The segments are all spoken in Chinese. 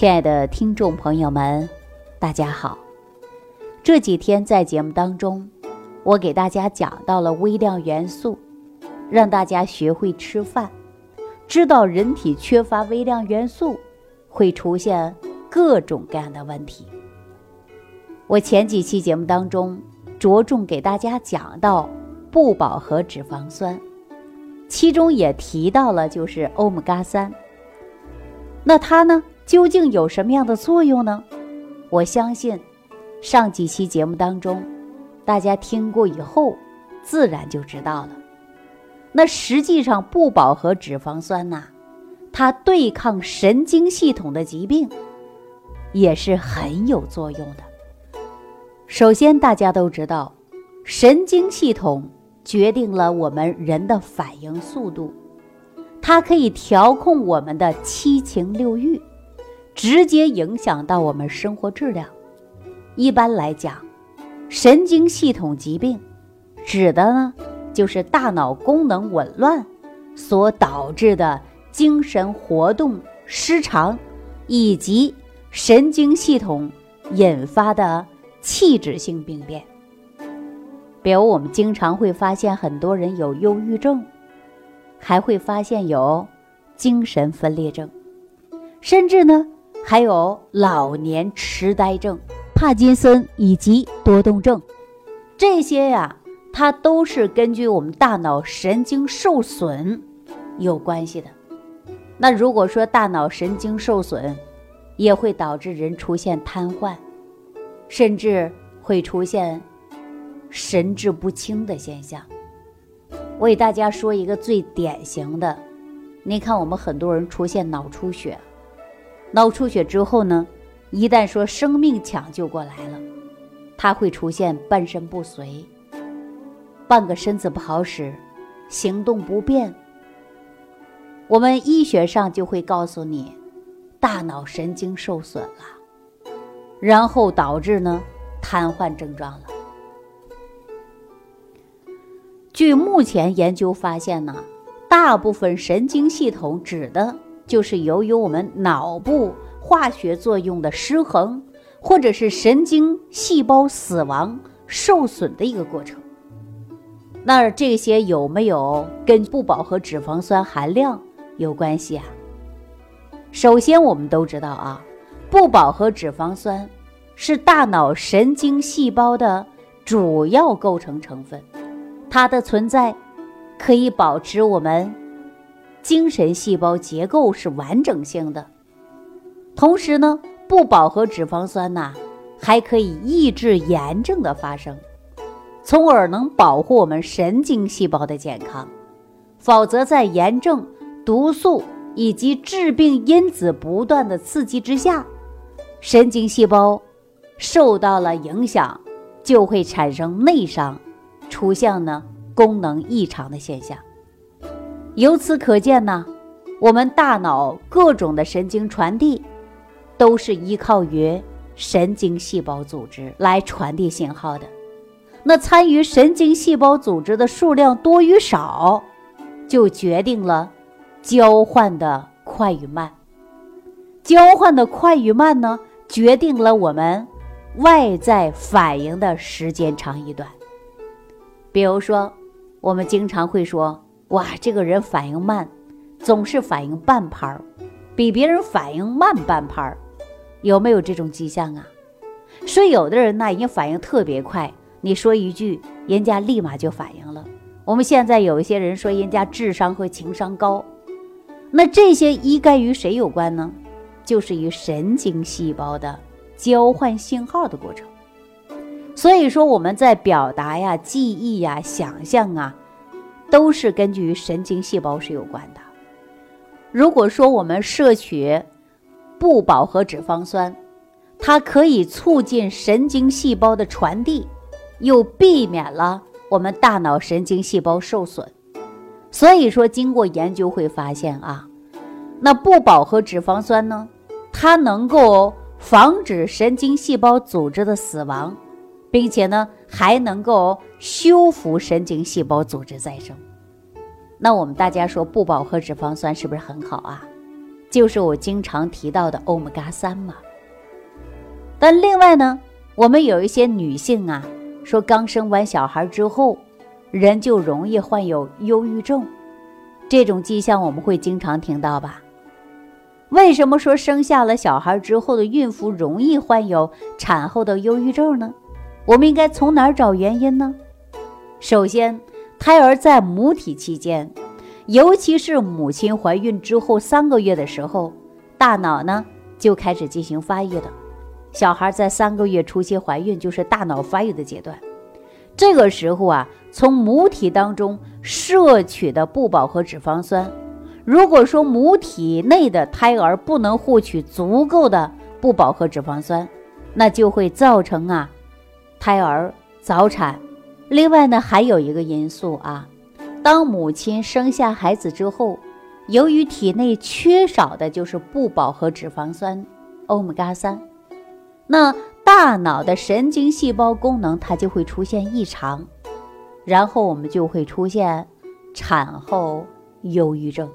亲爱的听众朋友们，大家好。这几天在节目当中，我给大家讲到了微量元素，让大家学会吃饭，知道人体缺乏微量元素会出现各种各样的问题。我前几期节目当中着重给大家讲到不饱和脂肪酸，其中也提到了就是欧米伽三。那它呢，究竟有什么样的作用呢？我相信。上几期节目当中，大家听过以后，自然就知道了。那实际上不饱和脂肪酸呐，它对抗神经系统的疾病也是很有作用的。首先，大家都知道，神经系统决定了我们人的反应速度，它可以调控我们的七情六欲，直接影响到我们生活质量。一般来讲，神经系统疾病指的呢，就是大脑功能紊乱所导致的精神活动失常，以及神经系统引发的器质性病变。比如，我们经常会发现很多人有忧郁症，还会发现有精神分裂症，甚至呢，还有老年痴呆症。帕金森以及多动症，这些呀，它都是根据我们大脑神经受损有关系的。那如果说大脑神经受损，也会导致人出现瘫痪，甚至会出现神志不清的现象。我给大家说一个最典型的，你看我们很多人出现脑出血，脑出血之后呢？一旦说生命抢救过来了，他会出现半身不遂，半个身子不好使，行动不便。我们医学上就会告诉你，大脑神经受损了，然后导致呢瘫痪症状了。据目前研究发现呢，大部分神经系统指的就是由于我们脑部。化学作用的失衡，或者是神经细胞死亡受损的一个过程。那这些有没有跟不饱和脂肪酸含量有关系啊？首先，我们都知道啊，不饱和脂肪酸是大脑神经细胞的主要构成成分，它的存在可以保持我们精神细胞结构是完整性的。同时呢，不饱和脂肪酸呐，还可以抑制炎症的发生，从而能保护我们神经细胞的健康。否则，在炎症、毒素以及致病因子不断的刺激之下，神经细胞受到了影响，就会产生内伤，出现呢功能异常的现象。由此可见呢，我们大脑各种的神经传递。都是依靠于神经细胞组织来传递信号的，那参与神经细胞组织的数量多与少，就决定了交换的快与慢。交换的快与慢呢，决定了我们外在反应的时间长与短。比如说，我们经常会说：“哇，这个人反应慢，总是反应半拍儿，比别人反应慢半拍儿。”有没有这种迹象啊？说有的人呢，已经反应特别快，你说一句，人家立马就反应了。我们现在有一些人说人家智商和情商高，那这些一概与谁有关呢？就是与神经细胞的交换信号的过程。所以说我们在表达呀、记忆呀、想象啊，都是根据神经细胞是有关的。如果说我们摄取，不饱和脂肪酸，它可以促进神经细胞的传递，又避免了我们大脑神经细胞受损。所以说，经过研究会发现啊，那不饱和脂肪酸呢，它能够防止神经细胞组织的死亡，并且呢，还能够修复神经细胞组织再生。那我们大家说，不饱和脂肪酸是不是很好啊？就是我经常提到的欧米伽三嘛。但另外呢，我们有一些女性啊，说刚生完小孩之后，人就容易患有忧郁症，这种迹象我们会经常听到吧？为什么说生下了小孩之后的孕妇容易患有产后的忧郁症呢？我们应该从哪儿找原因呢？首先，胎儿在母体期间，尤其是母亲怀孕之后三个月的时候，大脑呢就开始进行发育了。小孩在三个月初期怀孕，就是大脑发育的阶段。这个时候啊，从母体当中摄取的不饱和脂肪酸。如果说母体内的胎儿不能获取足够的不饱和脂肪酸，那就会造成啊胎儿早产。另外呢，还有一个因素啊，当母亲生下孩子之后，由于体内缺少的就是不饱和脂肪酸欧米伽三，那大脑的神经细胞功能它就会出现异常，然后我们就会出现产后忧郁症。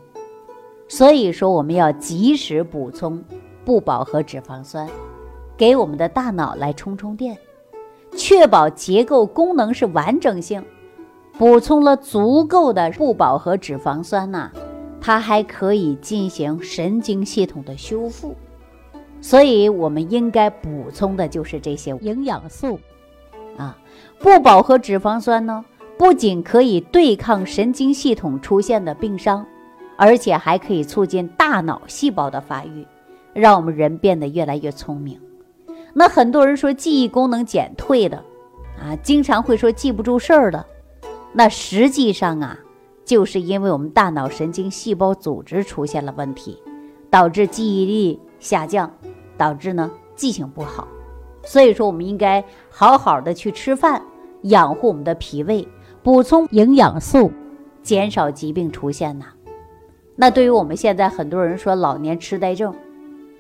所以说，我们要及时补充不饱和脂肪酸，给我们的大脑来充充电，确保结构功能是完整性。补充了足够的不饱和脂肪酸呐，它还可以进行神经系统的修复。所以，我们应该补充的就是这些营养素啊。不饱和脂肪酸呢，不仅可以对抗神经系统出现的病伤。而且还可以促进大脑细胞的发育，让我们人变得越来越聪明。那很多人说记忆功能减退的，啊，经常会说记不住事儿的，那实际上啊，就是因为我们大脑神经细胞组织出现了问题，导致记忆力下降，导致呢记性不好。所以说，我们应该好好的去吃饭，养护我们的脾胃，补充营养素，减少疾病出现呐。那对于我们现在很多人说老年痴呆症，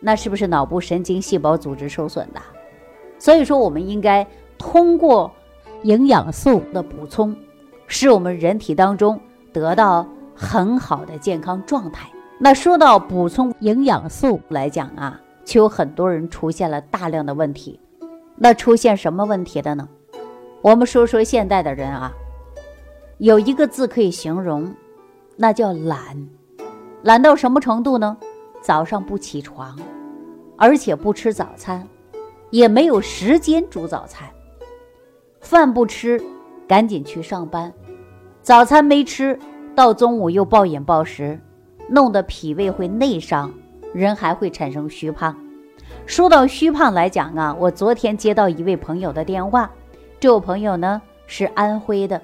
那是不是脑部神经细胞组织受损的？所以说，我们应该通过营养素的补充，使我们人体当中得到很好的健康状态。那说到补充营养素来讲啊，就有很多人出现了大量的问题。那出现什么问题的呢？我们说说现代的人啊，有一个字可以形容，那叫懒。懒到什么程度呢？早上不起床，而且不吃早餐，也没有时间煮早餐。饭不吃，赶紧去上班；早餐没吃到中午又暴饮暴食，弄得脾胃会内伤，人还会产生虚胖。说到虚胖来讲啊，我昨天接到一位朋友的电话，这位朋友呢是安徽的，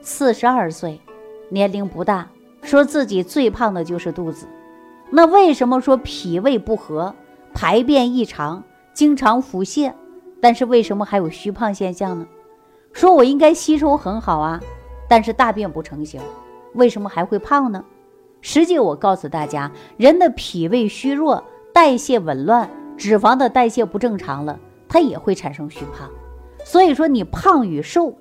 四十二岁，年龄不大。说自己最胖的就是肚子，那为什么说脾胃不和、排便异常、经常腹泻，但是为什么还有虚胖现象呢？说我应该吸收很好啊，但是大便不成形，为什么还会胖呢？实际我告诉大家，人的脾胃虚弱、代谢紊乱、脂肪的代谢不正常了，它也会产生虚胖。所以说你胖与瘦，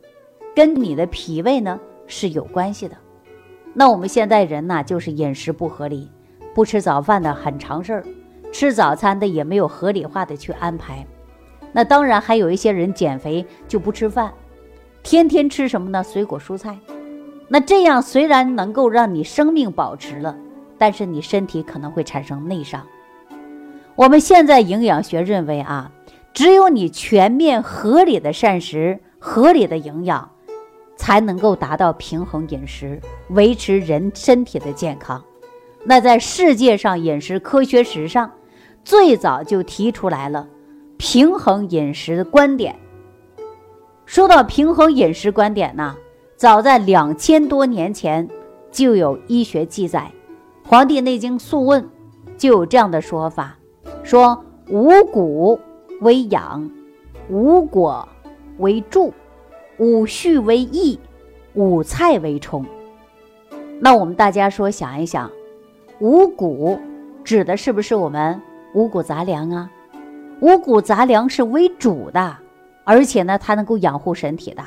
跟你的脾胃呢是有关系的。那我们现在人呢，就是饮食不合理，不吃早饭的很常事儿，吃早餐的也没有合理化的去安排。那当然还有一些人减肥就不吃饭，天天吃什么呢？水果蔬菜。那这样虽然能够让你生命保持了，但是你身体可能会产生内伤。我们现在营养学认为啊，只有你全面合理的膳食，合理的营养。才能够达到平衡饮食，维持人身体的健康。那在世界上饮食科学史上，最早就提出来了平衡饮食的观点。说到平衡饮食观点呢，早在两千多年前就有医学记载，《黄帝内经·素问》就有这样的说法：说五谷为养，五果为助。五畜为益，五菜为充。那我们大家说想一想，五谷指的是不是我们五谷杂粮啊？五谷杂粮是为主的，而且呢，它能够养护身体的。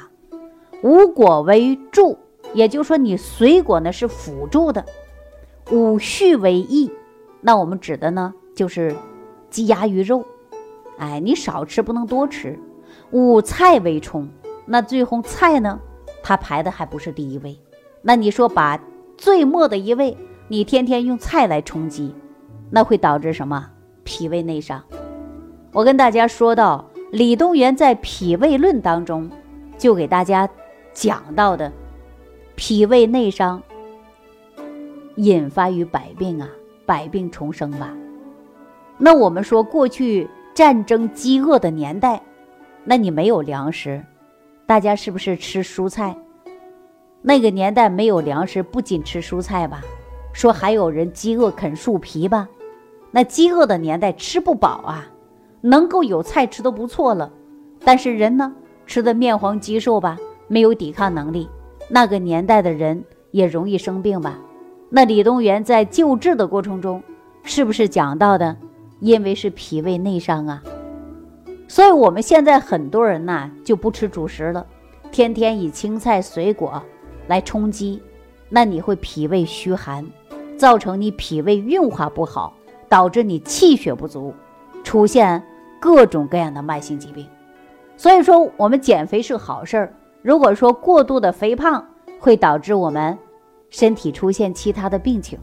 五果为助，也就是说你水果呢是辅助的。五畜为益，那我们指的呢就是鸡鸭鱼肉，哎，你少吃不能多吃。五菜为充，那最后菜呢，它排的还不是第一位。那你说把最末的一位，你天天用菜来充饥，那会导致什么？脾胃内伤。我跟大家说到，李东垣在《脾胃论》当中就给大家讲到的，脾胃内伤引发于百病啊，百病重生吧。那我们说过去战争饥饿的年代。那你没有粮食，大家是不是吃蔬菜？那个年代没有粮食，不仅吃蔬菜吧，说还有人饥饿啃树皮吧。那饥饿的年代吃不饱啊，能够有菜吃都不错了。但是人呢，吃的面黄肌瘦吧，没有抵抗能力。那个年代的人也容易生病吧？那李东垣在救治的过程中，是不是讲到的？因为是脾胃内伤啊。所以，我们现在很多人呐就不吃主食了，天天以青菜、水果来充饥，那你会脾胃虚寒，造成你脾胃运化不好，导致你气血不足，出现各种各样的慢性疾病。所以说，我们减肥是好事儿。如果说过度的肥胖会导致我们身体出现其他的病情，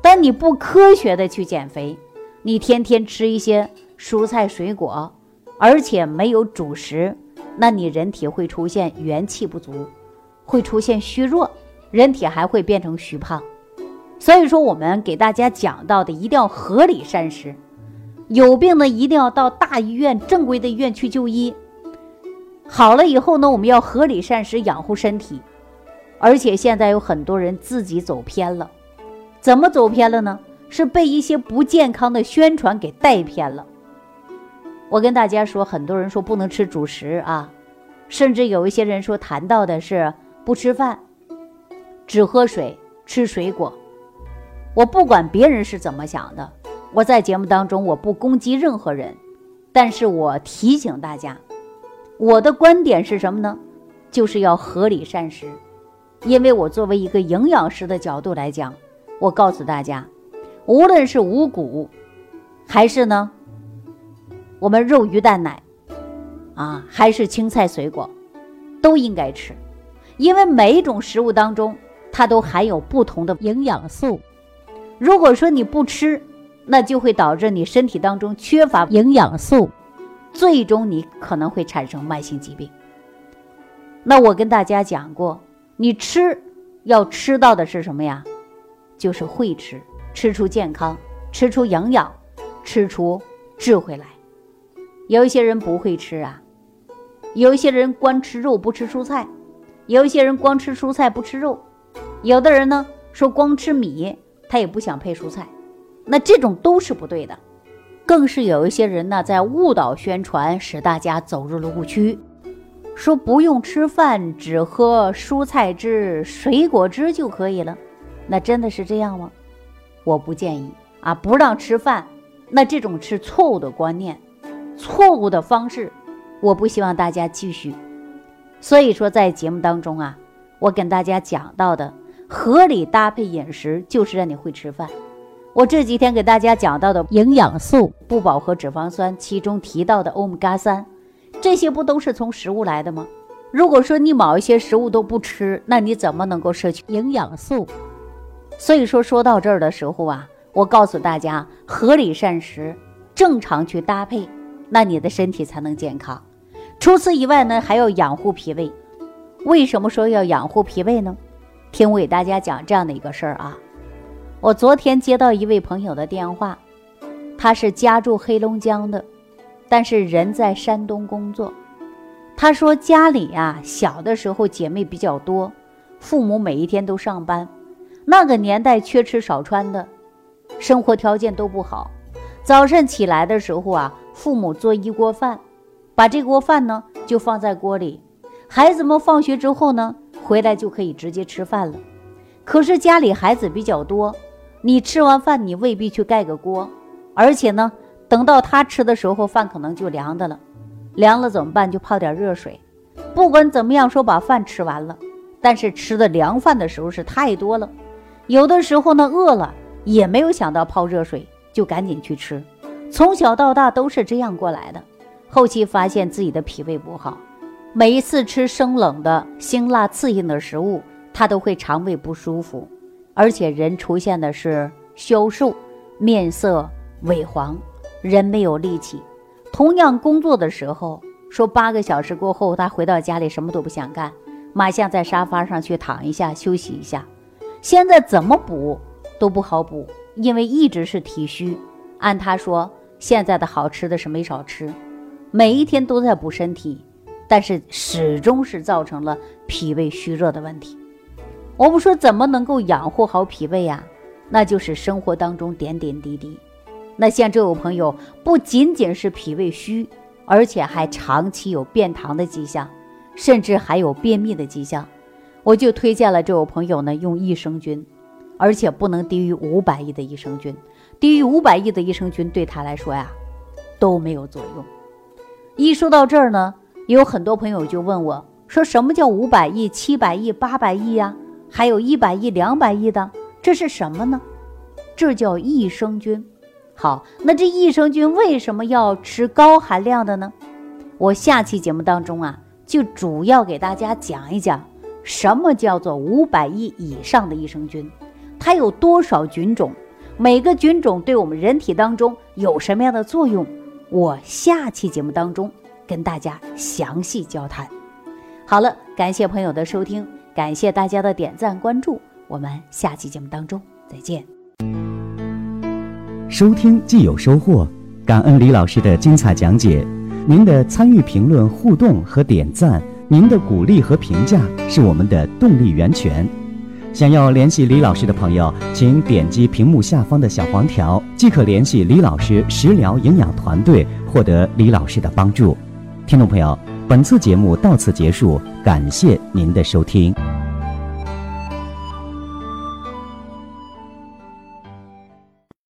但你不科学的去减肥，你天天吃一些蔬菜水果。而且没有主食，那你人体会出现元气不足，会出现虚弱，人体还会变成虚胖。所以说，我们给大家讲到的一定要合理膳食，有病呢一定要到大医院、正规的医院去就医。好了以后呢，我们要合理膳食，养护身体。而且现在有很多人自己走偏了，怎么走偏了呢？是被一些不健康的宣传给带偏了。我跟大家说，很多人说不能吃主食啊，甚至有一些人说谈到的是不吃饭，只喝水，吃水果。我不管别人是怎么想的，我在节目当中我不攻击任何人，但是我提醒大家，我的观点是什么呢？就是要合理膳食，因为我作为一个营养师的角度来讲，我告诉大家，无论是五谷，还是呢。我们肉鱼蛋奶，啊，还是青菜水果，都应该吃，因为每一种食物当中，它都含有不同的营养素。如果说你不吃，那就会导致你身体当中缺乏营养素，最终你可能会产生慢性疾病。那我跟大家讲过，你吃要吃到的是什么呀？就是会吃，吃出健康，吃出营养，吃出智慧来。有一些人不会吃啊，有一些人光吃肉不吃蔬菜，有一些人光吃蔬菜不吃肉，有的人呢说光吃米他也不想配蔬菜，那这种都是不对的。更是有一些人呢在误导宣传，使大家走入了误区，说不用吃饭，只喝蔬菜汁、水果汁就可以了。那真的是这样吗？我不建议啊，不让吃饭，那这种是错误的观念。错误的方式，我不希望大家继续。所以说，在节目当中啊，我跟大家讲到的合理搭配饮食，就是让你会吃饭。我这几天给大家讲到的营养素、不饱和脂肪酸，其中提到的欧米伽三，这些不都是从食物来的吗？如果说你某一些食物都不吃，那你怎么能够摄取营养素？所以说，说到这儿的时候啊，我告诉大家，合理膳食，正常去搭配。那你的身体才能健康。除此以外呢，还要养护脾胃。为什么说要养护脾胃呢？听我给大家讲这样的一个事儿啊。我昨天接到一位朋友的电话，他是家住黑龙江的，但是人在山东工作。他说家里呀，小的时候姐妹比较多，父母每一天都上班，那个年代缺吃少穿的，生活条件都不好。早晨起来的时候啊。父母做一锅饭，把这锅饭呢就放在锅里，孩子们放学之后呢回来就可以直接吃饭了。可是家里孩子比较多，你吃完饭你未必去盖个锅，而且呢等到他吃的时候饭可能就凉的了，凉了怎么办？就泡点热水。不管怎么样说把饭吃完了，但是吃的凉饭的时候是太多了，有的时候呢饿了也没有想到泡热水，就赶紧去吃。从小到大都是这样过来的。后期发现自己的脾胃不好，每一次吃生冷的辛辣刺性的食物，他都会肠胃不舒服，而且人出现的是消瘦、面色萎黄，人没有力气。同样工作的时候，说八个小时过后，他回到家里什么都不想干，马上在沙发上去躺一下休息一下。现在怎么补都不好补，因为一直是体虚。按他说，现在的好吃的是没少吃。每一天都在补身体，但是始终是造成了脾胃虚热的问题。我们说怎么能够养护好脾胃呀？那就是生活当中点点滴滴。那像这位朋友，不仅仅是脾胃虚，而且还长期有便溏的迹象，甚至还有便秘的迹象，我就推荐了这位朋友呢用益生菌，而且不能低于五百亿的益生菌，低于五百亿的益生菌对他来说呀都没有作用。一说到这儿呢，有很多朋友就问我，说什么叫五百亿、七百亿、八百亿呀？还有一百亿、两百亿的，这是什么呢？这叫益生菌。好，那这益生菌为什么要吃高含量的呢？我下期节目当中啊，就主要给大家讲一讲，什么叫做五百亿以上的益生菌，它有多少菌种，每个菌种对我们人体当中有什么样的作用。我下期节目当中跟大家详细交谈。好了，感谢朋友的收听，感谢大家的点赞关注，我们下期节目当中再见。收听既有收获，感恩李老师的精彩讲解。您的参与、评论、互动和点赞，您的鼓励和评价是我们的动力源泉。想要联系李老师的朋友，请点击屏幕下方的小黄条，即可联系李老师食疗营养团队，获得李老师的帮助。听众朋友，本次节目到此结束，感谢您的收听。